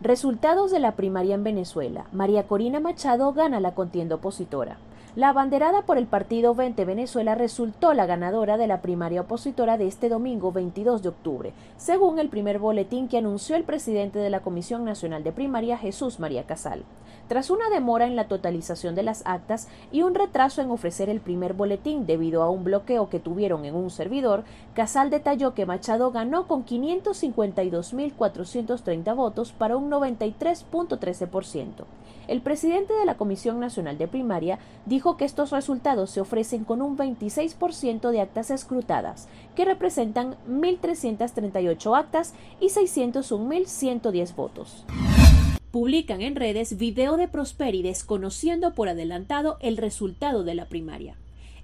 Resultados de la primaria en Venezuela. María Corina Machado gana la contienda opositora. La abanderada por el partido 20 Venezuela resultó la ganadora de la primaria opositora de este domingo 22 de octubre, según el primer boletín que anunció el presidente de la Comisión Nacional de Primaria, Jesús María Casal. Tras una demora en la totalización de las actas y un retraso en ofrecer el primer boletín debido a un bloqueo que tuvieron en un servidor, Casal detalló que Machado ganó con 552.430 votos para un 93.13%. El presidente de la Comisión Nacional de Primaria dijo que estos resultados se ofrecen con un 26% de actas escrutadas, que representan 1.338 actas y 601.110 votos. Publican en redes video de Prosperi desconociendo por adelantado el resultado de la primaria.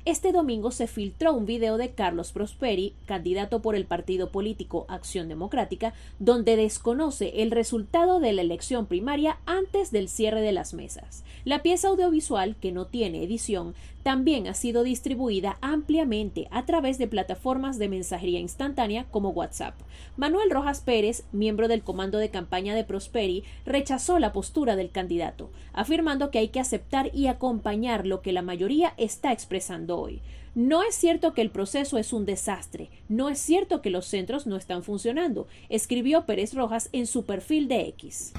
Este domingo se filtró un video de Carlos Prosperi, candidato por el partido político Acción Democrática, donde desconoce el resultado de la elección primaria antes del cierre de las mesas. La pieza audiovisual, que no tiene edición, también ha sido distribuida ampliamente a través de plataformas de mensajería instantánea como WhatsApp. Manuel Rojas Pérez, miembro del comando de campaña de Prosperi, rechazó la postura del candidato, afirmando que hay que aceptar y acompañar lo que la mayoría está expresando hoy. No es cierto que el proceso es un desastre, no es cierto que los centros no están funcionando, escribió Pérez Rojas en su perfil de X.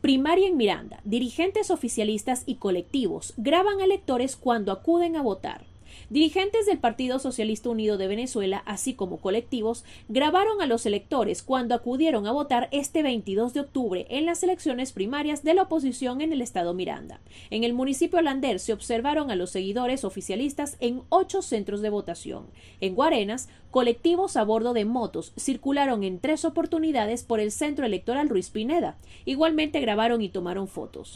Primaria en Miranda. Dirigentes oficialistas y colectivos graban a electores cuando acuden a votar. Dirigentes del Partido Socialista Unido de Venezuela, así como colectivos, grabaron a los electores cuando acudieron a votar este 22 de octubre en las elecciones primarias de la oposición en el estado Miranda. En el municipio Lander se observaron a los seguidores oficialistas en ocho centros de votación. En Guarenas, colectivos a bordo de motos circularon en tres oportunidades por el centro electoral Ruiz Pineda. Igualmente grabaron y tomaron fotos.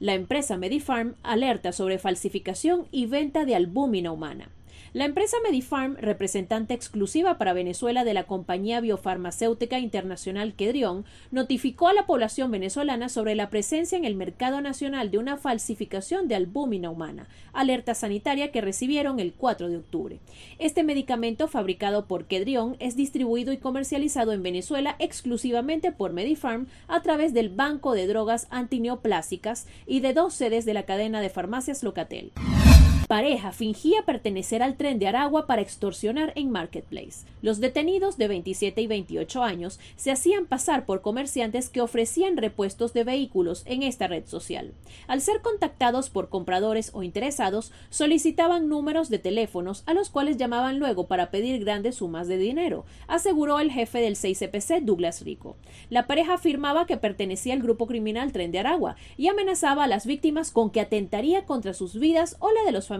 La empresa Medifarm alerta sobre falsificación y venta de albúmina humana. La empresa Medifarm, representante exclusiva para Venezuela de la compañía biofarmacéutica internacional Kedrion, notificó a la población venezolana sobre la presencia en el mercado nacional de una falsificación de albúmina humana, alerta sanitaria que recibieron el 4 de octubre. Este medicamento fabricado por Kedrion es distribuido y comercializado en Venezuela exclusivamente por Medifarm a través del Banco de Drogas Antineoplásicas y de dos sedes de la cadena de farmacias Locatel pareja fingía pertenecer al tren de Aragua para extorsionar en Marketplace. Los detenidos de 27 y 28 años se hacían pasar por comerciantes que ofrecían repuestos de vehículos en esta red social. Al ser contactados por compradores o interesados, solicitaban números de teléfonos a los cuales llamaban luego para pedir grandes sumas de dinero, aseguró el jefe del 6CPC Douglas Rico. La pareja afirmaba que pertenecía al grupo criminal Tren de Aragua y amenazaba a las víctimas con que atentaría contra sus vidas o la de los familiares